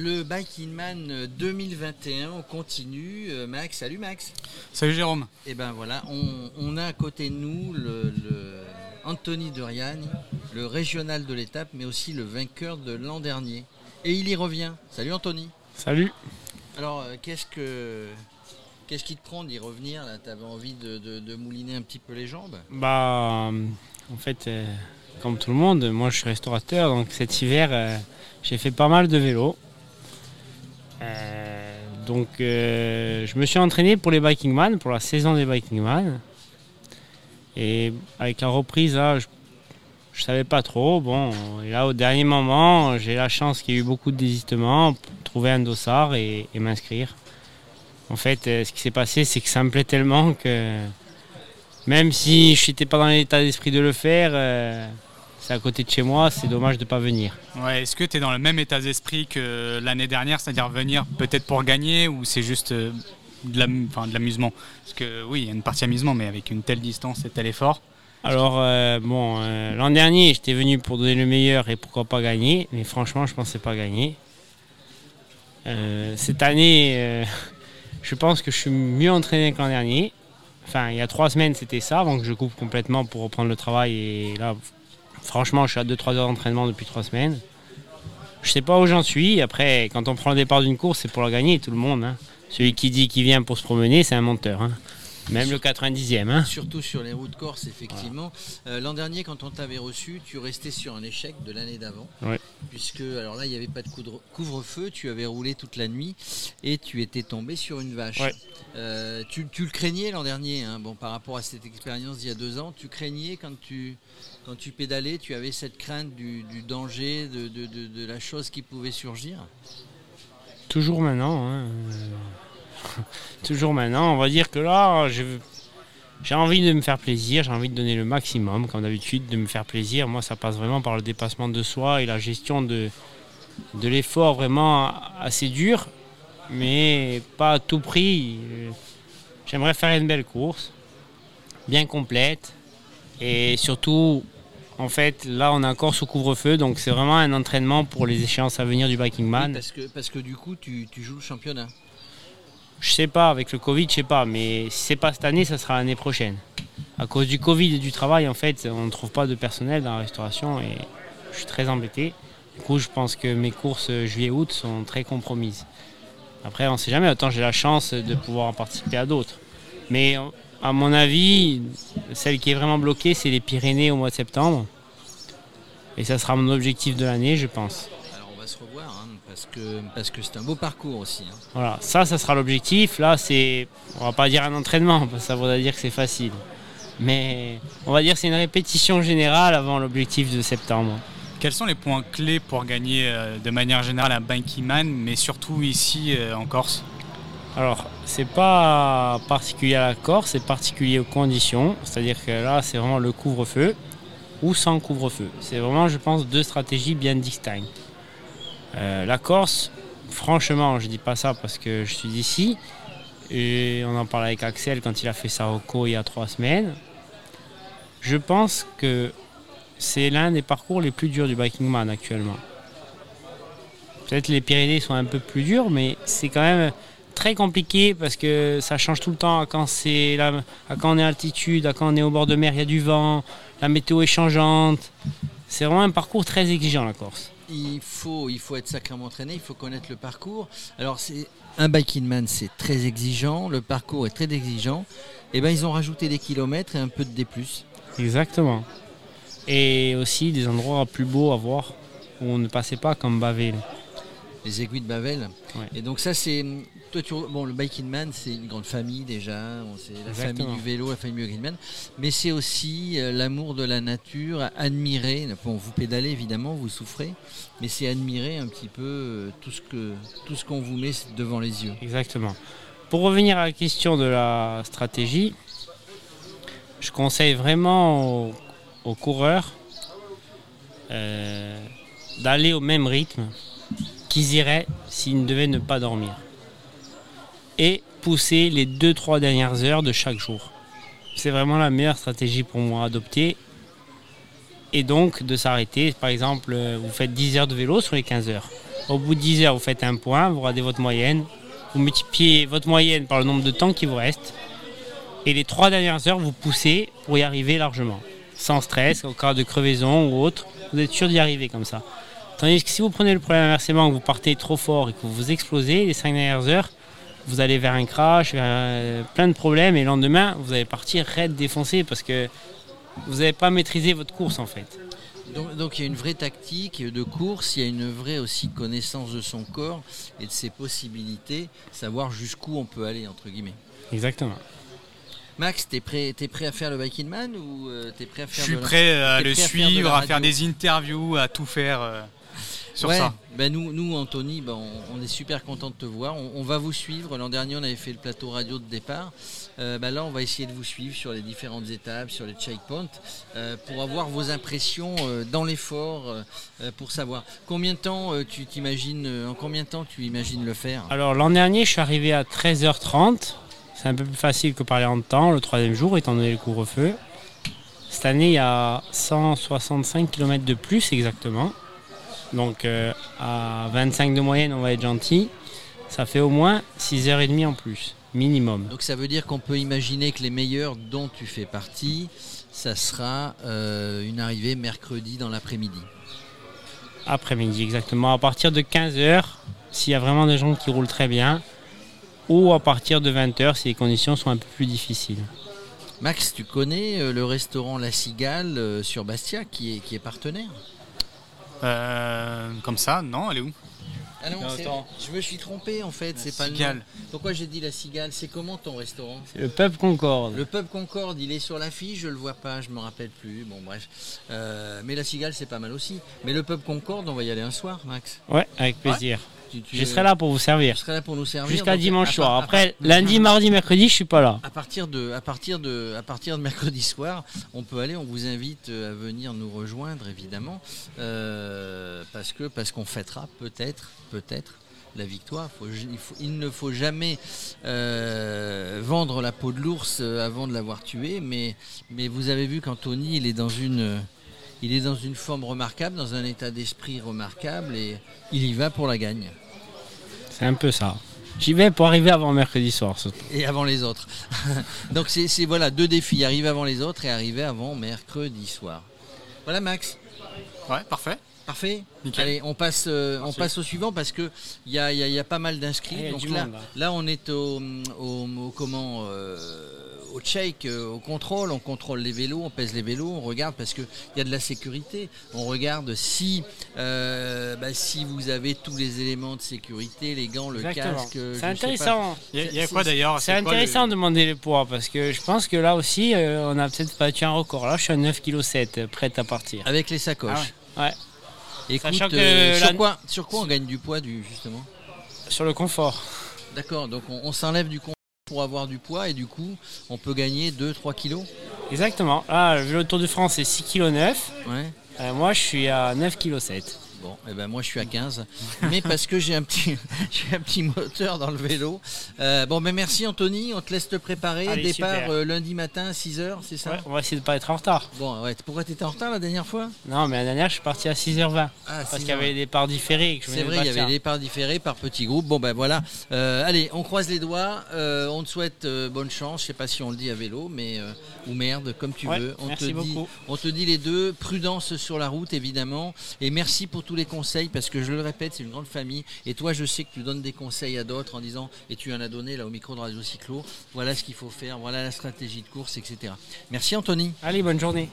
Le Bike in Man 2021, on continue. Euh, Max, salut Max. Salut Jérôme. Et ben voilà, on, a à côté de nous le, Anthony Duriani, le régional de l'étape, mais aussi le vainqueur de l'an dernier. Et il y revient. Salut Anthony. Salut. Alors, euh, qu'est-ce que qu'est-ce qui te prend d'y revenir là? T'avais envie de, mouliner un petit peu les jambes? Bah, en fait, euh, comme tout le monde, moi je suis restaurateur, donc cet hiver, j'ai fait pas mal de vélo. Euh, donc euh, je me suis entraîné pour les Biking Man, pour la saison des Biking Man. Et avec la reprise, je, ne savais pas trop. Bon, là, au dernier moment, j'ai la chance qu'il y ait eu beaucoup de désistements, trouver un dossard et, m'inscrire. En fait, euh, ce qui s'est passé, c'est que ça me plaît tellement que même si je n'étais pas dans l'état d'esprit de le faire, c'est à côté de chez moi, c'est dommage de ne pas venir. Ouais, Est-ce que tu es dans le même état d'esprit que l'année dernière, c'est-à-dire venir peut-être pour gagner ou c'est juste euh, de l'amusement? Parce que oui, il y a une partie amusement, mais avec une telle distance et tel effort. Alors, euh, bon, euh, l'an dernier, j'étais venu pour donner le meilleur et pourquoi pas gagner, mais franchement, je ne pensais pas gagner. cette année, je pense que je suis mieux entraîné que l'an dernier. Enfin, il y a trois semaines, c'était ça, donc je coupe complètement pour reprendre le travail et là, Franchement, je suis à 2-3 heures d'entraînement depuis 3 semaines. Je sais pas où j'en suis. Après, quand on prend le départ d'une course, c'est pour la gagner, tout le monde. Hein. Celui qui dit qu'il vient pour se promener, c'est un menteur. Hein. Même le 90e. Hein. Surtout sur les routes Corse, effectivement. Euh, l'an dernier, quand on t'avait reçu, tu restais sur un échec de l'année d'avant. Puisque, alors là, il n'y avait pas de couvre-feu, tu avais roulé toute la nuit et tu étais tombé sur une vache. Euh, tu, le craignais l'an dernier, bon, par rapport à cette expérience d'il y a deux ans, tu craignais quand tu, quand tu pédalais, tu avais cette crainte du, danger, de, la chose qui pouvait surgir? Toujours maintenant. Toujours maintenant. On va dire que là, j'ai envie de me faire plaisir, j'ai envie de donner le maximum, comme d'habitude, de me faire plaisir. Moi, ça passe vraiment par le dépassement de soi et la gestion de, de l'effort vraiment assez dur, mais pas à tout prix. J'aimerais faire une belle course, bien complète, et surtout, en fait, là, on est encore sous couvre-feu, donc c'est vraiment un entraînement pour les échéances à venir du Biking Man. parce, que, parce que du coup, tu, tu joues le championnat. Je sais pas, avec le Covid, je sais pas, mais si c'est pas cette année, ça sera l'année prochaine. À cause du Covid et du travail, en fait, on ne trouve pas de personnel dans la restauration et je suis très embêté. Du coup, je pense que mes courses juillet-août sont très compromises. Après, on ne sait jamais, autant j'ai la chance de pouvoir en participer à d'autres. Mais à mon avis, celle qui est vraiment bloquée, c'est les Pyrénées au mois de septembre. Et ça sera mon objectif de l'année, je pense se revoir, hein, parce que parce que c'est un beau parcours aussi. Hein. Voilà, ça, ça sera l'objectif. Là, c'est, on va pas dire un entraînement, parce que ça voudrait dire que c'est facile. Mais on va dire c'est une répétition générale avant l'objectif de septembre. Quels sont les points clés pour gagner euh, de manière générale à Man, mais surtout ici euh, en Corse? Alors, c'est pas particulier à la Corse, c'est particulier aux conditions. C'est-à-dire que là, c'est vraiment le couvre-feu ou sans couvre-feu. C'est vraiment, je pense, deux stratégies bien distinctes. Euh, la Corse, franchement, je dis pas ça parce que je suis d'ici. Et on en parle avec Axel quand il a fait sa reco il y a trois semaines. Je pense que c'est l'un des parcours les plus durs du Biking Man actuellement. Peut-être les Pyrénées sont un peu plus durs, mais c'est quand même très compliqué parce que ça change tout le temps. quand, c'est à quand on est à altitude, à quand on est au bord de mer, il y a du vent, la météo est changeante. C'est vraiment un parcours très exigeant la Corse il faut, il faut être sacrément entraîné, il faut connaître le parcours. Alors, c'est un biking man, c'est très exigeant, le parcours est très exigeant. Et eh ben, ils ont rajouté des kilomètres et un peu de D+. Exactement. Et aussi des endroits plus beaux à voir où on ne passait pas comme Bavel les aiguilles de Bavel. Et donc ça c'est bon le Biking Man c'est une grande famille déjà, c'est la famille du vélo, la famille du Man, mais c'est aussi euh, l'amour de la nature, admirer. Bon, vous pédalez évidemment, vous souffrez, mais c'est admirer un petit peu euh, tout ce que tout ce qu'on vous met devant les yeux. Exactement. Pour revenir à la question de la stratégie, je conseille vraiment aux, coureurs euh, d'aller au même rythme qu'ils iraient s'ils ne devaient ne pas dormir. Et pousser les 2-3 dernières heures de chaque jour. C'est vraiment la meilleure stratégie pour moi à adopter. Et donc de s'arrêter, par exemple, vous faites 10 heures de vélo sur les 15 heures. Au bout de 10 heures, vous faites un point, vous regardez votre moyenne, vous multipliez votre moyenne par le nombre de temps qui vous reste. Et les trois dernières heures, vous poussez pour y arriver largement. Sans stress, au cas de crevaison ou autre, vous êtes sûr d'y arriver comme ça. Tandis que si vous prenez le problème inversement, que vous partez trop fort et que vous explosez, les cinq dernières heures, vous allez vers un crash, vers euh, plein de problèmes, et le lendemain, vous allez partir raide défoncé parce que vous n'avez pas maîtrisé votre course en fait. Donc, il y a une vraie tactique de course, il y a une vraie aussi connaissance de son corps et de ses possibilités, savoir jusqu'où on peut aller entre guillemets. Exactement. Max, t'es prêt, es prêt à faire le Viking Man ou euh, t'es prêt à faire Je suis prêt à le suivre, à faire, des interviews, à tout faire. Sur ça. Ben nous, nous, Anthony, ben on, est super content de te voir. On, va vous suivre. L'an dernier, on avait fait le plateau radio de départ. Euh, ben là, on va essayer de vous suivre sur les différentes étapes, sur les checkpoints, euh, pour avoir vos impressions euh, dans l'effort, pour savoir combien de temps tu t'imagines, en combien de temps tu imagines le faire? Alors l'an dernier, je suis arrivé à 13h30. C'est un peu plus facile que parler en temps, le troisième jour, étant donné le couvre-feu. Cette année, il y a 165 km de plus exactement. Donc euh, à 25 de moyenne, on va être gentil. Ça fait au moins 6h30 en plus, minimum. Donc ça veut dire qu'on peut imaginer que les meilleurs dont tu fais partie, ça sera euh, une arrivée mercredi dans l'après-midi. Après-midi, exactement. À partir de 15h, s'il y a vraiment des gens qui roulent très bien, ou à partir de 20h si les conditions sont un peu plus difficiles. Max, tu connais euh, le restaurant La Cigale sur Bastia qui est, qui est partenaire? Euh, comme ça, non, elle est où ah non, je me suis trompé en fait, c'est pas le nom. Pourquoi j'ai dit la cigale C'est comment ton restaurant? C'est le Pub Concorde. Le Pub Concorde, il est sur l'affiche, je le vois pas, je me rappelle plus. Bon bref. Euh, mais la cigale c'est pas mal aussi. Mais le Pub Concorde, on va y aller un soir, Max. Ouais, avec plaisir je serai là pour vous servir. Je serai là pour nous servir. Jusqu'à dimanche soir. Après, lundi, mardi, mercredi, je suis pas là. À partir de, à partir de, à partir de mercredi soir, on peut aller. On vous invite euh, à venir nous rejoindre, évidemment, euh, parce que parce qu'on fêtera peut-être, peut-être la victoire. il, ne faut jamais euh, vendre la peau de l'ours avant de l'avoir tué, mais, mais vous avez vu qu'Anthony, il est dans une il est dans une forme remarquable, dans un état d'esprit remarquable et il y va pour la gagne. C'est un peu ça. J'y vais pour arriver avant mercredi soir. Et avant les autres. Donc c'est voilà deux défis, arriver avant les autres et arriver avant mercredi soir. Voilà Max. Ouais, parfait. Parfait. Allez, on passe, euh, on passe au suivant parce que il y a, pas mal d'inscrits. Donc là, là, on est au, au, comment euh, au check, euh, au contrôle, on contrôle les vélos, on pèse les vélos, on regarde parce qu'il y a de la sécurité. On regarde si, euh, bah, si vous avez tous les éléments de sécurité, les gants, le casque. C'est intéressant. Il y, a quoi d'ailleurs? C'est intéressant de demander les poids parce que je pense que là aussi, euh, on a peut-être battu un record. Là, je suis à 9,7 kg prête à partir. Avec les sacoches. Ah ouais. Écoute, sur, quoi, sur quoi on gagne du poids du, justement? Sur le confort. D'accord, donc on, on s'enlève du confort pour avoir du poids et du coup on peut gagner 2-3 kilos Exactement. Ah, le Tour de France c'est 6 kg 9. Ouais. moi je suis à 9 kg 7. Bon, et eh ben moi je suis à 15, mais parce que j'ai un petit, un petit moteur dans le vélo. Euh, bon, mais merci Anthony, on te laisse te préparer. Départ euh, lundi matin à 6h, c'est ça On va essayer de pas être en retard. Bon, ouais. Pourquoi tu étais en retard la dernière fois? Non, mais la dernière je suis parti à 6h20. Ah, parce qu'il y avait des départs différés. C'est vrai, il y avait des départs différés par petits groupes. Bon, ben voilà. Euh, allez, on croise les doigts. on te souhaite bonne chance. Je sais pas si on le dit à vélo, mais ou merde, comme tu veux. On te dit, on te dit les deux. Prudence sur la route, évidemment. Et merci pour tous les conseils parce que je le répète, c'est une grande famille. Et toi, je sais que tu donnes des conseils à d'autres en disant, et tu en as donné là au micro de Radio Cyclo, voilà ce qu'il faut faire, voilà la stratégie de course, etc. Merci Anthony. Allez, bonne journée.